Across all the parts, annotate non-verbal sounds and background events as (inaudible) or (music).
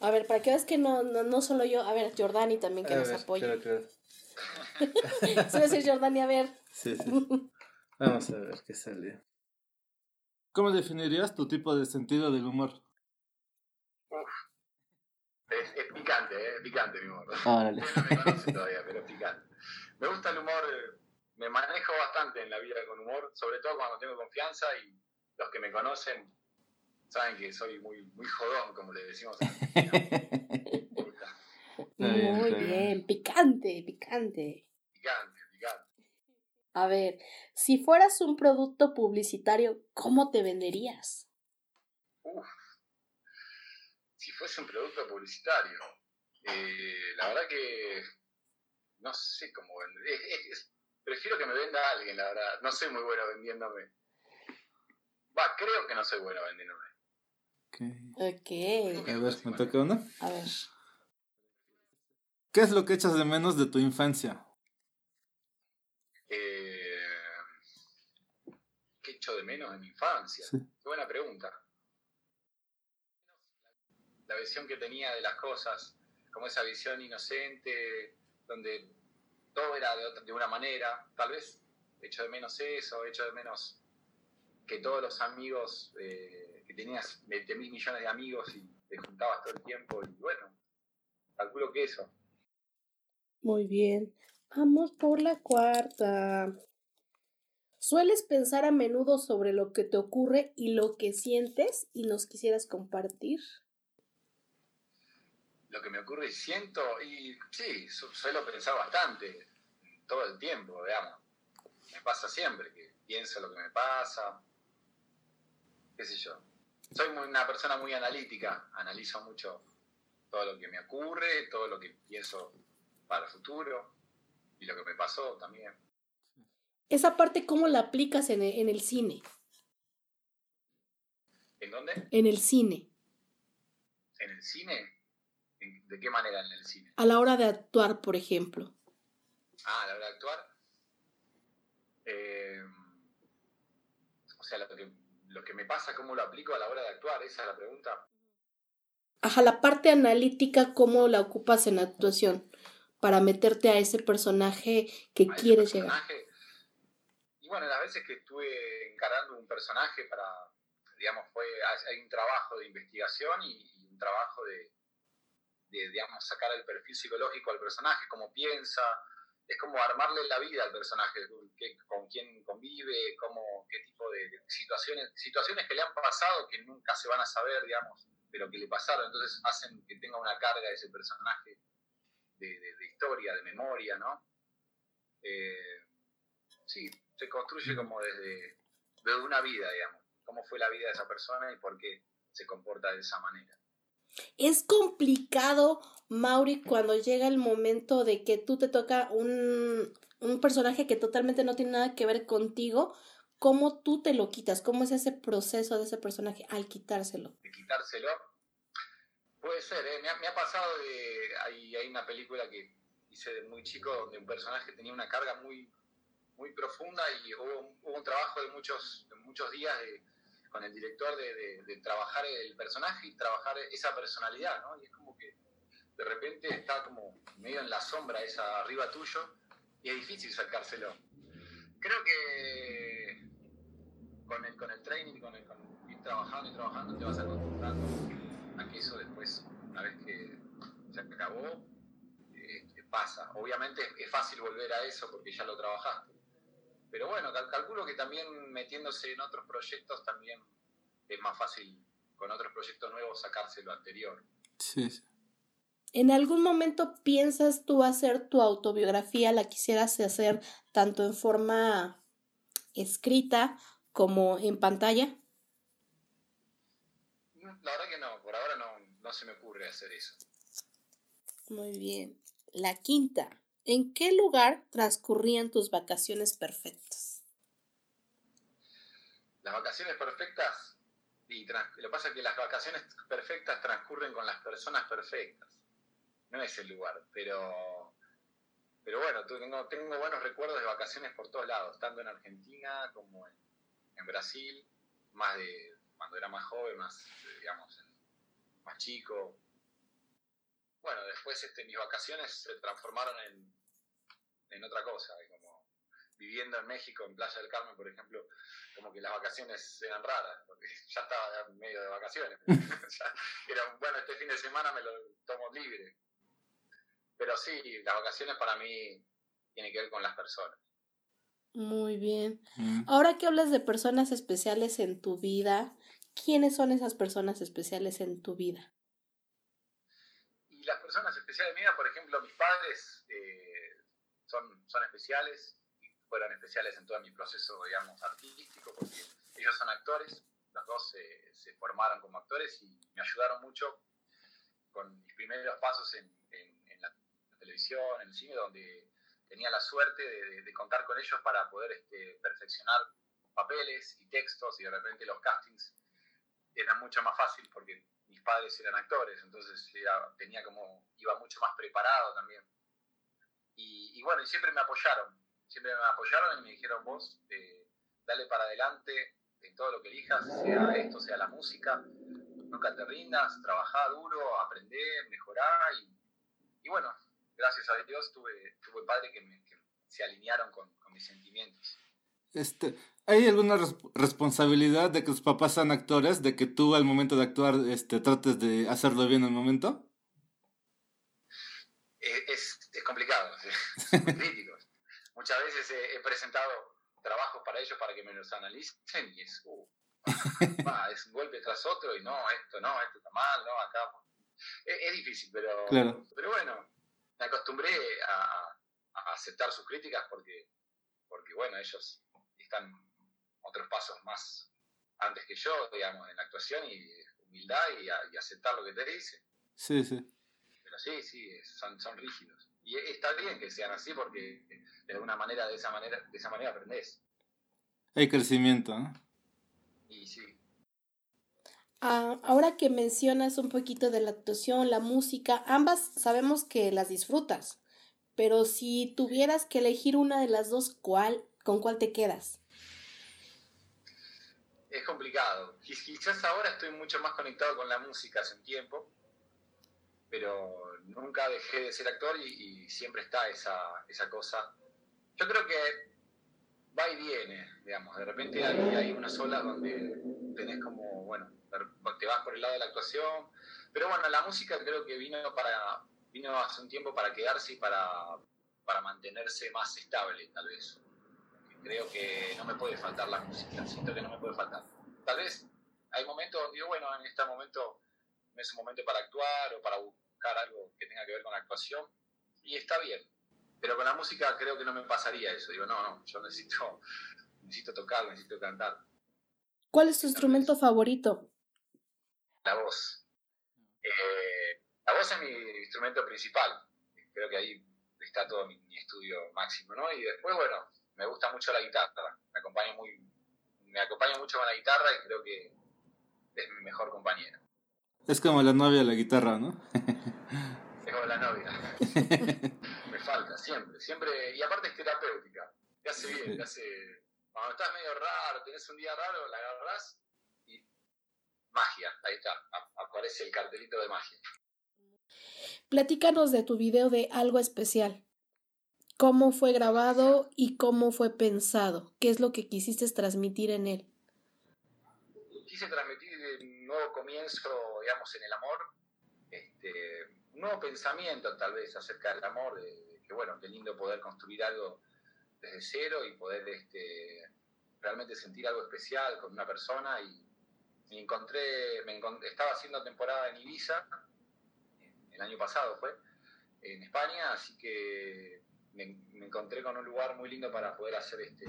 A ver, para que veas que no, no, no solo yo, a ver, Jordani también que A nos ver, apoya. claro, claro. A ser Jordani, a ver. Sí, sí. Vamos a ver qué sale. ¿Cómo definirías tu tipo de sentido del humor? Es, es picante, ¿eh? Es picante mi humor. Órale. Ustedes no me conocen todavía, pero es picante. Me gusta el humor, me manejo bastante en la vida con humor, sobre todo cuando tengo confianza y los que me conocen saben que soy muy, muy jodón, como le decimos. Muy bien. bien, picante, picante. Picante, picante. A ver, si fueras un producto publicitario, ¿cómo te venderías? Uf. Si fuese un producto publicitario, eh, la verdad que no sé cómo vender. Es- es- es- prefiero que me venda alguien, la verdad. No soy muy bueno vendiéndome. Va, creo que no soy bueno vendiéndome. Ok. Ok, A ver, me toca uno. a ver. ¿Qué es lo que echas de menos de tu infancia? Eh, ¿Qué echo de menos en mi infancia? Sí. Qué buena pregunta. La visión que tenía de las cosas, como esa visión inocente, donde todo era de, otra- de una manera. Tal vez echo de menos eso, echo de menos que todos los amigos, eh, tenías 20 mil millones de amigos y te juntabas todo el tiempo. Y bueno, calculo que eso. Muy bien. Vamos por la cuarta. ¿Sueles pensar a menudo sobre lo que te ocurre y lo que sientes y nos quisieras compartir? lo que me ocurre y siento, y sí, su- suelo pensar bastante, todo el tiempo, digamos. Me pasa siempre, que pienso lo que me pasa, qué sé yo. Soy muy- una persona muy analítica, analizo mucho todo lo que me ocurre, todo lo que pienso para el futuro, y lo que me pasó también. Esa parte, ¿cómo la aplicas en e- en el cine? ¿En dónde? En el cine, ¿En el cine? ¿En- ¿De qué manera en el cine? a la hora de actuar, por ejemplo. Ah, a la hora de actuar. Eh, o sea, lo que, lo que me pasa, cómo lo aplico a la hora de actuar, esa es la pregunta. Ajá, la parte analítica, ¿cómo la ocupas en la actuación? Para meterte a ese personaje que A quieres llegar. personaje. Y bueno, las veces que estuve encarando un personaje para, digamos, fue, hay un trabajo de investigación y, y un trabajo de, de, digamos, sacar el perfil psicológico al personaje, cómo piensa, es como armarle la vida al personaje, con quién convive, cómo, qué tipo de situaciones, situaciones que le han pasado que nunca se van a saber, digamos, pero que le pasaron, entonces hacen que tenga una carga ese personaje de historia, de memoria, ¿no? Eh, sí, se construye como desde, desde una vida, digamos, cómo fue la vida de esa persona y por qué se comporta de esa manera. Es complicado, Mauri, cuando llega el momento de que tú te toca un, un personaje que totalmente no tiene nada que ver contigo, ¿cómo tú te lo quitas? ¿Cómo es ese proceso de ese personaje al quitárselo? de quitárselo. Puede ser, ¿eh? me, ha, me ha pasado de. Hay, hay una película que hice de muy chico donde un personaje tenía una carga muy, muy profunda y hubo, hubo un trabajo de muchos, de muchos días de- con el director de, de- trabajar el personaje y trabajar esa personalidad, ¿no? Y es como que de repente está como medio en la sombra esa arriba tuyo y es difícil sacárselo. Creo que con el, con el training, con, el, con ir trabajando y trabajando, te vas acostumbrando a que eso después, una vez que se acabó, eh, pasa. Obviamente es fácil volver a eso porque ya lo trabajaste. Pero bueno, cal- calculo que también metiéndose en otros proyectos también es más fácil con otros proyectos nuevos sacarse lo anterior. Sí, sí. ¿En algún momento piensas tú hacer tu autobiografía? ¿La quisieras hacer tanto en forma escrita como en pantalla? La verdad que no, por ahora no, no se me ocurre hacer eso. Muy bien. La quinta. ¿En qué lugar transcurrían tus vacaciones perfectas? Las vacaciones perfectas, y lo que pasa es que las vacaciones perfectas transcurren con las personas perfectas. No es el lugar, pero, pero bueno, tengo, tengo buenos recuerdos de vacaciones por todos lados, tanto en Argentina como en, Brasil, más de cuando era más joven, más, digamos, más chico. bueno, después este, mis vacaciones se transformaron en, en otra cosa, como viviendo en México, en Playa del Carmen, por ejemplo, como que las vacaciones eran raras, porque (laughs) ya estaba en medio de vacaciones. (laughs) (laughs) era, bueno, este fin de semana me lo tomo libre. Pero sí, las vacaciones para mí tienen que ver con las personas. Muy bien. Mm. Ahora que hablas de personas especiales en tu vida, ¿quiénes son esas personas especiales en tu vida? Y las personas especiales en mi vida, por ejemplo, mis padres eh, son, son especiales, fueron especiales en todo mi proceso, digamos, artístico, porque ellos son actores, los dos se, se formaron como actores y me ayudaron mucho con mis primeros pasos en, en, la televisión, en el cine, donde tenía la suerte de, contar con ellos para poder este, perfeccionar papeles y textos y de repente los castings eran mucho más fácil porque mis padres eran actores, entonces tenía como, iba mucho más preparado también. Y, bueno, y siempre me apoyaron, siempre me apoyaron y me dijeron vos, eh, dale para adelante en todo lo que elijas, sea esto, sea la música, nunca te rindas, trabajá duro, aprendé, mejorá y, y bueno, gracias a Dios tuve, tuve padres que, me, se alinearon con, mis sentimientos. Este, ¿Hay alguna responsabilidad de que tus papás sean actores, de que tú al momento de actuar este, trates de hacerlo bien al momento? Eh, es, es, complicado, (laughs) es crítico. Muchas veces he, presentado trabajos para ellos para que me los analicen y es, uh, (laughs) es un golpe tras otro y no, esto no, esto está mal, no, acá. Es, difícil, pero, pero bueno, me acostumbré a, aceptar sus críticas porque, porque, bueno, ellos están otros pasos más antes que yo, digamos, en la actuación y humildad y, aceptar lo que te dicen. Sí, sí. Pero sí, sí, son, son rígidos. Y está bien que sean así porque de alguna manera, de esa manera, de esa manera aprendes. Hay crecimiento, ¿no? Y sí. Ah, ahora que mencionas un poquito de la actuación, la música, ambas sabemos que las disfrutas, pero si tuvieras que elegir una de las dos, ¿cuál, ¿con cuál te quedas? Es complicado. Quizás ahora estoy mucho más conectado con la música hace un tiempo, pero nunca dejé de ser actor y, siempre está esa, esa cosa. Yo creo que va y viene, digamos, de repente hay, hay unas olas donde tenés como, bueno, te vas por el lado de la actuación. Pero bueno, la música creo que vino para vino hace un tiempo para quedarse y para, para mantenerse más estable, tal vez. Creo que no me puede faltar la música, siento que no me puede faltar. Tal vez hay momentos donde digo, bueno, en este momento no es un momento para actuar o para buscar algo que tenga que ver con la actuación, y está bien. Pero con la música creo que no me pasaría eso. Digo, no, no, yo necesito, (laughs) necesito tocar, necesito cantar. ¿Cuál es tu instrumento favorito? La voz. Eh, la voz es mi instrumento principal. Creo que ahí está todo mi, estudio máximo, ¿no? Y después, bueno, me gusta mucho la guitarra. Me acompaña muy, me acompaña mucho con la guitarra y creo que es mi mejor compañera. Es como la novia de la guitarra, ¿no? es como la novia. (laughs) me falta, siempre, siempre. Y aparte es terapéutica. Te hace bien, te hace cuando estás medio raro, tenés un día raro, la agarrás y magia, ahí está, aparece el cartelito de magia. Platícanos de tu video de algo especial. ¿Cómo fue grabado y cómo fue pensado? ¿Qué es lo que quisiste transmitir en él? Quise transmitir nuevo comienzo, digamos, en el amor, este, un nuevo pensamiento tal vez acerca del amor, de, que bueno, qué lindo poder construir algo desde cero y poder este, realmente sentir algo especial con una persona. Y me encontré, me estaba haciendo temporada en Ibiza, el año pasado fue, en España, así que me, encontré con un lugar muy lindo para poder hacer este,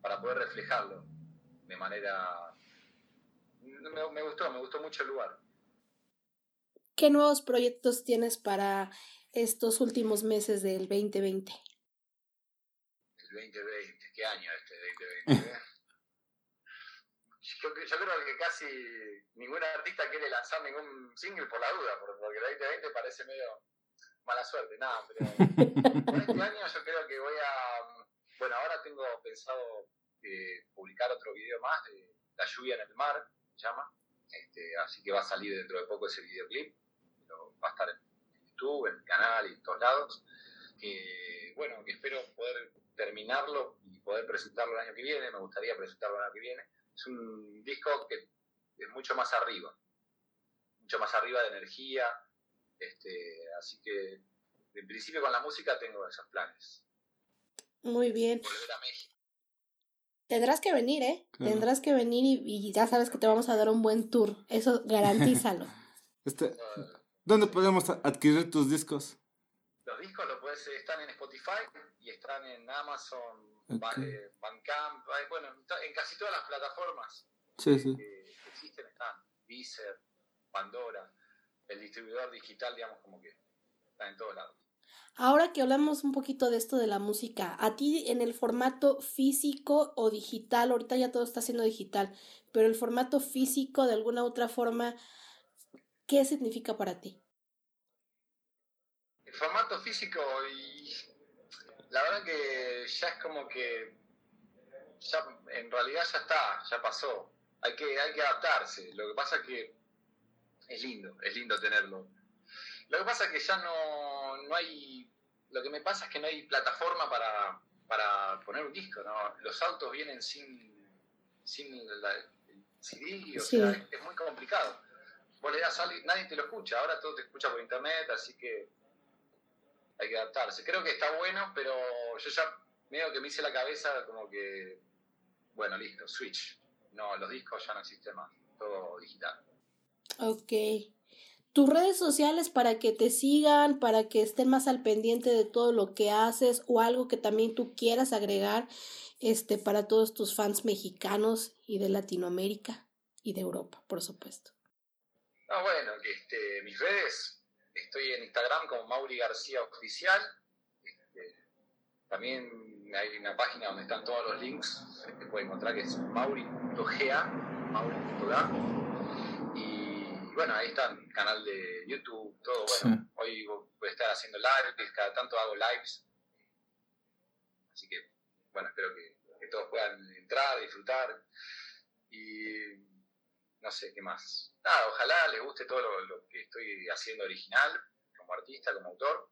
para poder reflejarlo de manera, me, me gustó, me gustó mucho el lugar. ¿Qué nuevos proyectos tienes para estos últimos meses del 2020? 2020, ¿qué año este 2020? Eh? (laughs) yo, creo que casi ningún artista quiere lanzar ningún single por la duda, porque el 2020 parece medio mala suerte, nada, pero (laughs) este año yo creo que voy a, bueno, ahora tengo pensado eh, publicar otro video más de La lluvia en el mar, se llama, este, así que va a salir dentro de poco ese videoclip, pero va a estar en YouTube Nacional y en todos lados, que bueno, que espero poder terminarlo y poder presentarlo el año que viene, me gustaría presentarlo el año que viene. Es un disco que es mucho más arriba, mucho más arriba de energía, este, así que en principio con la música tengo esos planes. Muy bien. Volver a México. Tendrás que venir, ¿eh? Tendrás que venir y, ya sabes que te vamos a dar un buen tour. Eso garantízalo. (laughs) este, ¿Dónde podemos adquirir tus discos? Los discos lo puedes, están en Spotify y están en Amazon, okay. Bandcamp, bueno, en casi todas las plataformas sí, sí. que existen están. Deezer, Pandora, el distribuidor digital, digamos, como que está en todos lados. Ahora que hablamos un poquito de esto de la música, a ti en el formato físico o digital, ahorita ya todo está siendo digital, pero el formato físico de alguna otra forma, ¿qué significa para ti? El formato físico y la verdad que ya es como que ya en realidad ya está, ya pasó. Hay que, hay que adaptarse. Lo que pasa es que es lindo, es lindo tenerlo. Lo que pasa es que ya no, no hay. Lo que me pasa es que no hay plataforma para, para poner un disco, ¿no? Los autos vienen sin, sin la, el CD, o sea, es, muy complicado. Vos le das a alguien, nadie te lo escucha, ahora todo te escucha por internet, así que hay que adaptarse. Creo que está bueno, pero yo ya medio que me hice la cabeza como que, bueno, listo, switch. No, los discos ya no existen más, todo digital. Ok. Tus redes sociales para que te sigan, para que estén más al pendiente de todo lo que haces o algo que también tú quieras agregar este para todos tus fans mexicanos y de Latinoamérica y de Europa, por supuesto. Ah, bueno, este, mis redes, estoy en Instagram como Mauri García Oficial. Este, también hay una página donde están todos los links que pueden encontrar que es mauri.ga, mauri.ga bueno, ahí está mi canal de YouTube, todo. Bueno, hoy voy a estar haciendo lives, cada tanto hago lives. Así que, bueno, espero que, todos puedan entrar, disfrutar. Y no sé qué más. Nada, ojalá les guste todo lo, que estoy haciendo original, como artista, como autor.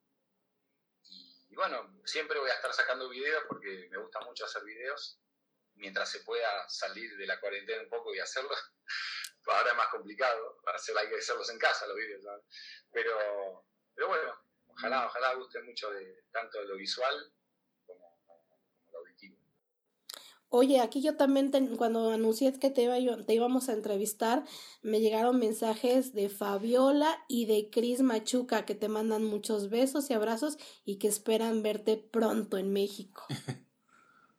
Y, y, bueno, siempre voy a estar sacando videos porque me gusta mucho hacer videos. Mientras se pueda salir de la cuarentena un poco y hacerlo ahora es más complicado, hacer, hay que hacerlos en casa los vídeos, Pero, pero bueno, ojalá, ojalá guste mucho de tanto lo visual como, lo auditivo. Oye, aquí yo también cuando anuncié que te, iba, te íbamos a entrevistar, me llegaron mensajes de Fabiola y de Cris Machuca que te mandan muchos besos y abrazos y que esperan verte pronto en México. (laughs)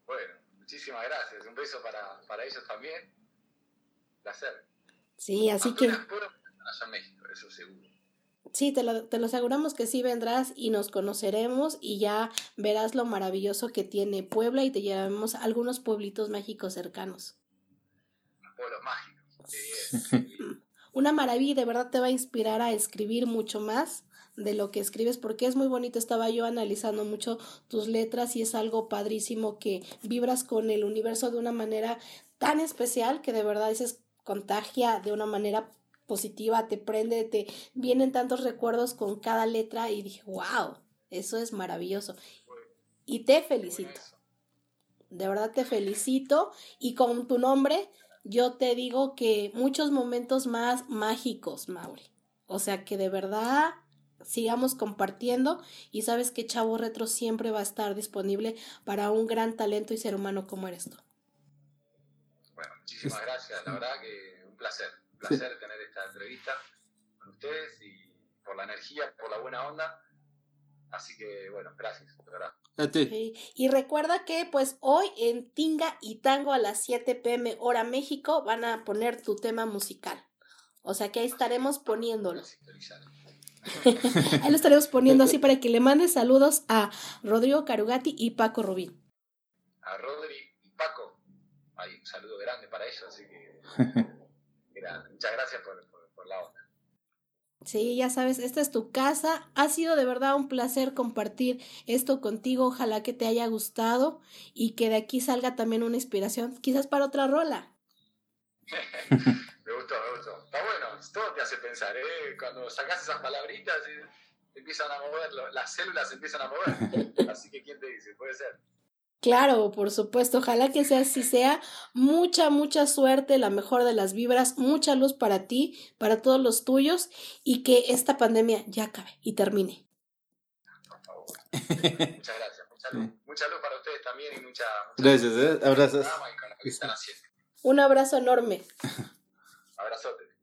bueno, muchísimas gracias. Un beso para, para ellos también. Placer. Sí, así que... eso seguro. Sí, te lo, te lo aseguramos que sí vendrás y nos conoceremos y ya verás lo maravilloso que tiene Puebla y te llevamos a algunos pueblitos mágicos cercanos. Pueblos mágicos. (laughs) Una maravilla, de verdad te va a inspirar a escribir mucho más de lo que escribes porque es muy bonito. Estaba yo analizando mucho tus letras y es algo padrísimo que vibras con el universo de una manera tan especial que de verdad dices contagia de una manera positiva, te prende, te vienen tantos recuerdos con cada letra y dije, wow, eso es maravilloso. Y te felicito. De verdad te felicito y con tu nombre yo te digo que muchos momentos más mágicos, Mauri. O sea que de verdad sigamos compartiendo y sabes que Chavo Retro siempre va a estar disponible para un gran talento y ser humano como eres tú. Muchísimas gracias. La verdad que un placer. Un placer tener esta entrevista con ustedes y por la energía, por la buena onda. Así que, bueno, gracias, de verdad. A ti. Y recuerda que pues hoy en Tinga y Tango a las 7 pm hora México van a poner tu tema musical. O sea que ahí estaremos poniéndolo. (laughs) ahí lo estaremos poniendo así para que le mandes saludos a Rodrigo Carugati y Paco Rubín. A Rodri y Paco hay un saludo grande para ellos, así que (laughs) muchas gracias por, la onda. Sí, ya sabes, esta es tu casa. Ha sido de verdad un placer compartir esto contigo. Ojalá que te haya gustado y que de aquí salga también una inspiración, quizás para otra rola. (laughs) me gustó, me gustó. Está bueno, todo te hace pensar, ¿eh? Cuando sacas esas palabritas, empiezan a mover, las células empiezan a mover. (laughs) Así que, ¿quién te dice? Puede ser. Claro, por supuesto. Ojalá que sea así sea. Mucha, mucha suerte, la mejor de las vibras, mucha luz para ti, para todos los tuyos y que esta pandemia ya acabe y termine. Por favor. Muchas gracias. Mucha luz. Mucha luz para ustedes también y mucha. gracias, ¿eh? Abrazos. Un abrazo enorme. Abrazote.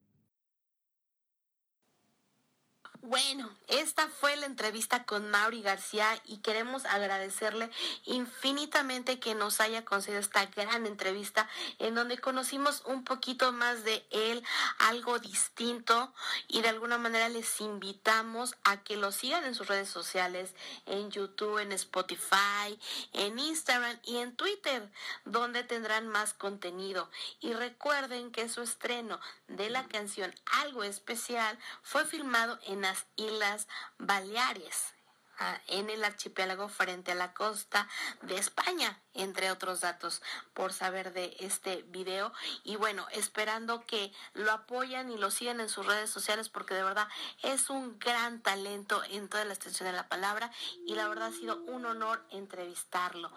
Bueno, esta fue la entrevista con Mauri García y queremos agradecerle infinitamente que nos haya concedido esta gran entrevista en donde conocimos un poquito más de él, algo distinto y de alguna manera les invitamos a que lo sigan en sus redes sociales, en YouTube, en Spotify, en Instagram y en Twitter, donde tendrán más contenido. Y recuerden que su estreno de la canción Algo Especial fue filmado en las Islas Baleares ah, en el archipiélago frente a la costa de España, entre otros datos por saber de este video. Y bueno, esperando que lo apoyan y lo sigan en sus redes sociales porque de verdad es un gran talento en toda la extensión de la palabra y la verdad ha sido un honor entrevistarlo.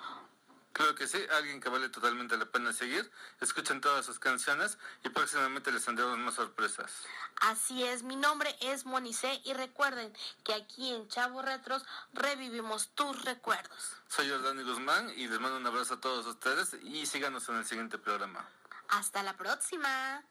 Creo que sí, alguien que vale totalmente la pena seguir. Escuchen todas sus canciones y próximamente les tendremos más sorpresas. Así es, mi nombre es Monice y recuerden que aquí en Chavo Retros revivimos tus recuerdos. Soy Jordani Guzmán y les mando un abrazo a todos ustedes y síganos en el siguiente programa. Hasta la próxima.